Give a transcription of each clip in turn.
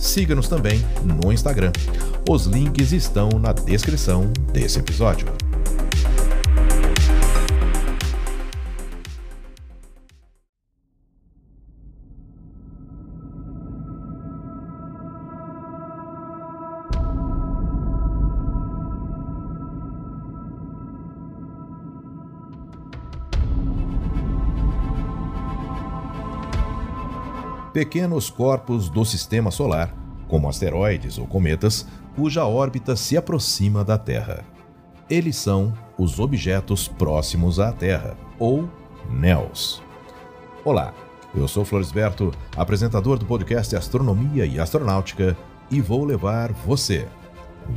Siga-nos também no Instagram. Os links estão na descrição desse episódio. Pequenos corpos do sistema solar, como asteroides ou cometas, cuja órbita se aproxima da Terra. Eles são os objetos próximos à Terra, ou NEOs. Olá, eu sou Florisberto, apresentador do podcast Astronomia e Astronáutica, e vou levar você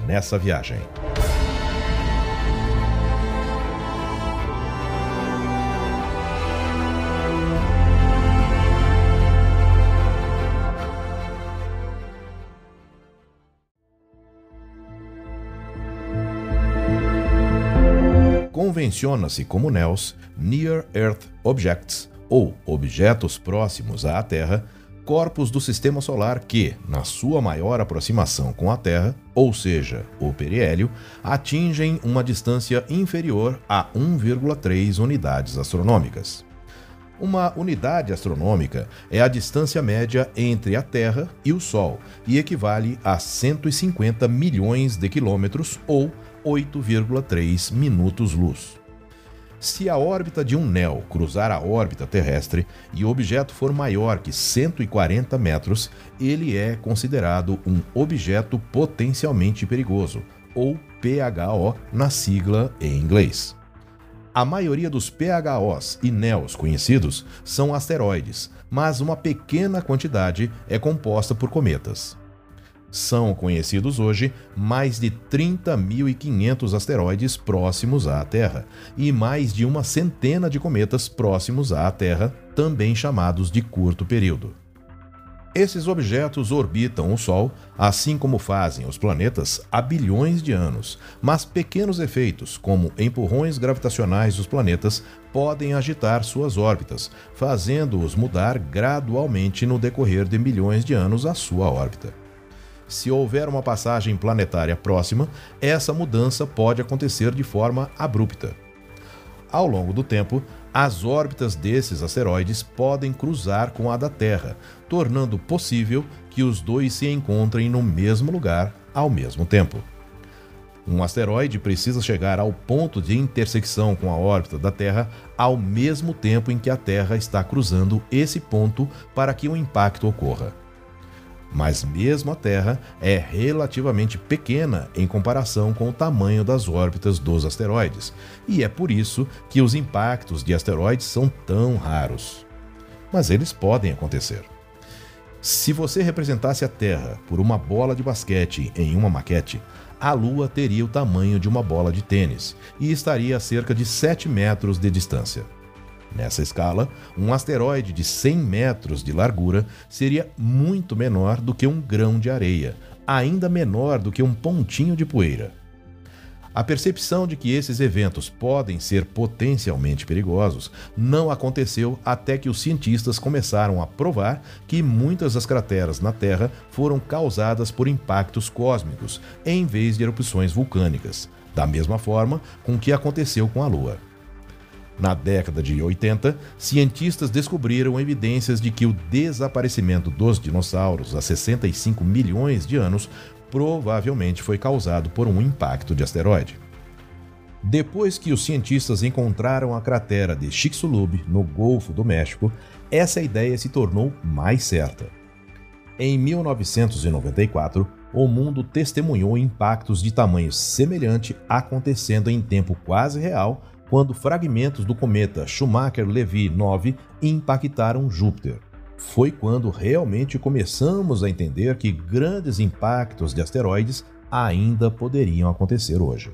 nessa viagem. Convenciona-se como NEOs, Near Earth Objects, ou objetos próximos à Terra, corpos do sistema solar que, na sua maior aproximação com a Terra, ou seja, o periélio, atingem uma distância inferior a 1,3 unidades astronômicas. Uma unidade astronômica é a distância média entre a Terra e o Sol e equivale a 150 milhões de quilômetros ou 8,3 minutos-luz. Se a órbita de um NEO cruzar a órbita terrestre e o objeto for maior que 140 metros, ele é considerado um objeto potencialmente perigoso, ou PHO na sigla em inglês. A maioria dos PHOs e NEOs conhecidos são asteroides, mas uma pequena quantidade é composta por cometas. São conhecidos hoje mais de 30.500 asteroides próximos à Terra e mais de uma centena de cometas próximos à Terra, também chamados de curto período. Esses objetos orbitam o Sol, assim como fazem os planetas, há bilhões de anos, mas pequenos efeitos, como empurrões gravitacionais dos planetas, podem agitar suas órbitas, fazendo-os mudar gradualmente no decorrer de milhões de anos a sua órbita se houver uma passagem planetária próxima, essa mudança pode acontecer de forma abrupta. Ao longo do tempo, as órbitas desses asteroides podem cruzar com a da Terra, tornando possível que os dois se encontrem no mesmo lugar ao mesmo tempo. Um asteroide precisa chegar ao ponto de intersecção com a órbita da Terra ao mesmo tempo em que a Terra está cruzando esse ponto para que o impacto ocorra mas mesmo a Terra é relativamente pequena em comparação com o tamanho das órbitas dos asteroides, e é por isso que os impactos de asteroides são tão raros. Mas eles podem acontecer. Se você representasse a Terra por uma bola de basquete em uma maquete, a Lua teria o tamanho de uma bola de tênis e estaria a cerca de 7 metros de distância. Nessa escala, um asteroide de 100 metros de largura seria muito menor do que um grão de areia, ainda menor do que um pontinho de poeira. A percepção de que esses eventos podem ser potencialmente perigosos não aconteceu até que os cientistas começaram a provar que muitas das crateras na Terra foram causadas por impactos cósmicos, em vez de erupções vulcânicas, da mesma forma com que aconteceu com a Lua. Na década de 80, cientistas descobriram evidências de que o desaparecimento dos dinossauros há 65 milhões de anos provavelmente foi causado por um impacto de asteroide. Depois que os cientistas encontraram a cratera de Chicxulub no Golfo do México, essa ideia se tornou mais certa. Em 1994, o mundo testemunhou impactos de tamanho semelhante acontecendo em tempo quase real quando fragmentos do cometa Schumacher-Levy 9 impactaram Júpiter. Foi quando realmente começamos a entender que grandes impactos de asteroides ainda poderiam acontecer hoje.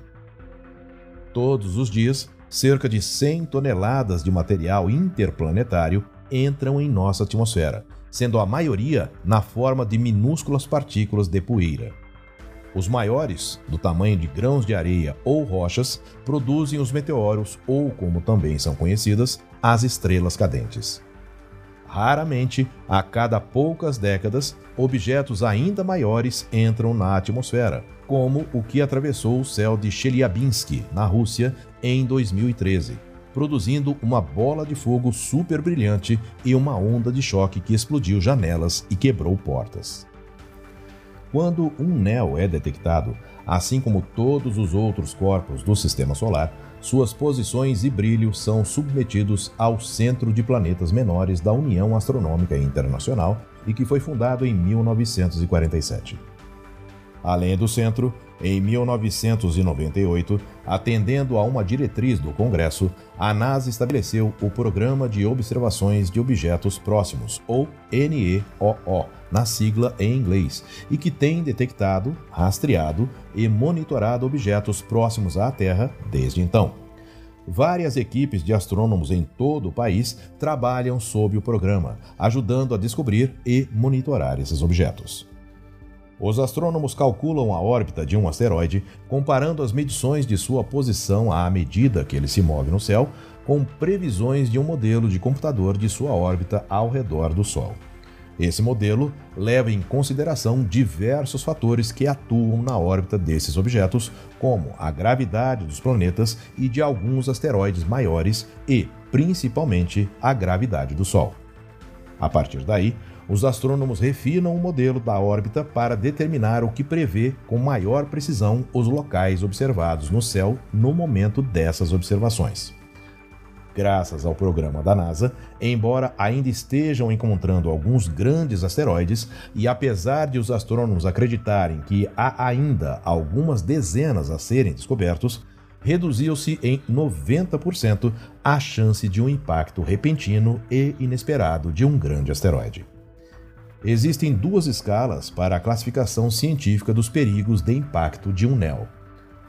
Todos os dias, cerca de 100 toneladas de material interplanetário entram em nossa atmosfera, sendo a maioria na forma de minúsculas partículas de poeira. Os maiores, do tamanho de grãos de areia ou rochas, produzem os meteoros ou, como também são conhecidas, as estrelas cadentes. Raramente, a cada poucas décadas, objetos ainda maiores entram na atmosfera, como o que atravessou o céu de Chelyabinsk, na Rússia, em 2013, produzindo uma bola de fogo super brilhante e uma onda de choque que explodiu janelas e quebrou portas. Quando um NEO é detectado, assim como todos os outros corpos do sistema solar, suas posições e brilho são submetidos ao Centro de Planetas Menores da União Astronômica Internacional e que foi fundado em 1947. Além do centro, em 1998, atendendo a uma diretriz do Congresso, a NASA estabeleceu o Programa de Observações de Objetos Próximos, ou NEOO, na sigla em inglês, e que tem detectado, rastreado e monitorado objetos próximos à Terra desde então. Várias equipes de astrônomos em todo o país trabalham sob o programa, ajudando a descobrir e monitorar esses objetos. Os astrônomos calculam a órbita de um asteroide comparando as medições de sua posição à medida que ele se move no céu com previsões de um modelo de computador de sua órbita ao redor do Sol. Esse modelo leva em consideração diversos fatores que atuam na órbita desses objetos, como a gravidade dos planetas e de alguns asteroides maiores e, principalmente, a gravidade do Sol. A partir daí, os astrônomos refinam o modelo da órbita para determinar o que prevê com maior precisão os locais observados no céu no momento dessas observações. Graças ao programa da NASA, embora ainda estejam encontrando alguns grandes asteroides, e apesar de os astrônomos acreditarem que há ainda algumas dezenas a serem descobertos, reduziu-se em 90% a chance de um impacto repentino e inesperado de um grande asteroide. Existem duas escalas para a classificação científica dos perigos de impacto de um NEO.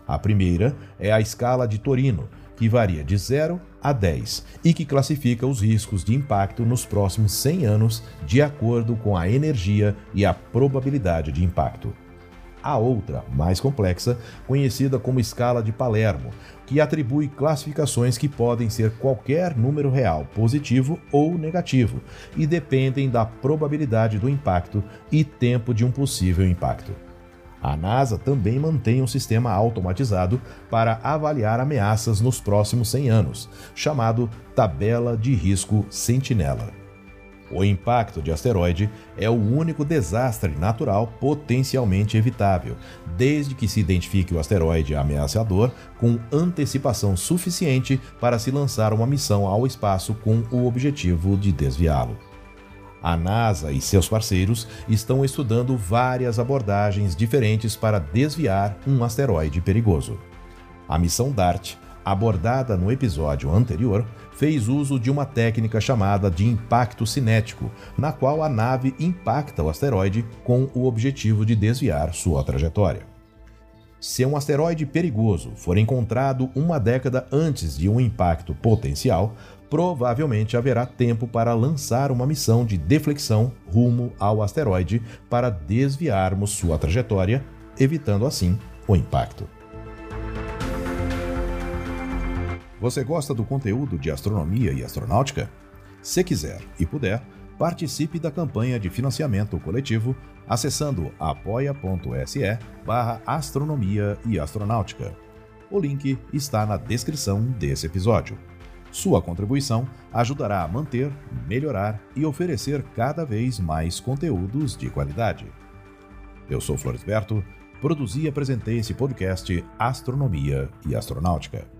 A primeira é a escala de Torino, que varia de 0 a 10 e que classifica os riscos de impacto nos próximos 100 anos de acordo com a energia e a probabilidade de impacto a outra, mais complexa, conhecida como escala de Palermo, que atribui classificações que podem ser qualquer número real, positivo ou negativo, e dependem da probabilidade do impacto e tempo de um possível impacto. A NASA também mantém um sistema automatizado para avaliar ameaças nos próximos 100 anos, chamado Tabela de Risco Sentinela. O impacto de asteroide é o único desastre natural potencialmente evitável, desde que se identifique o asteroide ameaçador com antecipação suficiente para se lançar uma missão ao espaço com o objetivo de desviá-lo. A NASA e seus parceiros estão estudando várias abordagens diferentes para desviar um asteroide perigoso. A missão DART abordada no episódio anterior, fez uso de uma técnica chamada de impacto cinético, na qual a nave impacta o asteroide com o objetivo de desviar sua trajetória. Se um asteroide perigoso for encontrado uma década antes de um impacto potencial, provavelmente haverá tempo para lançar uma missão de deflexão rumo ao asteroide para desviarmos sua trajetória, evitando assim o impacto. Você gosta do conteúdo de astronomia e astronáutica? Se quiser e puder, participe da campanha de financiamento coletivo acessando apoia.se barra astronomia e astronáutica. O link está na descrição desse episódio. Sua contribuição ajudará a manter, melhorar e oferecer cada vez mais conteúdos de qualidade. Eu sou Floresberto, produzi e apresentei esse podcast Astronomia e Astronáutica.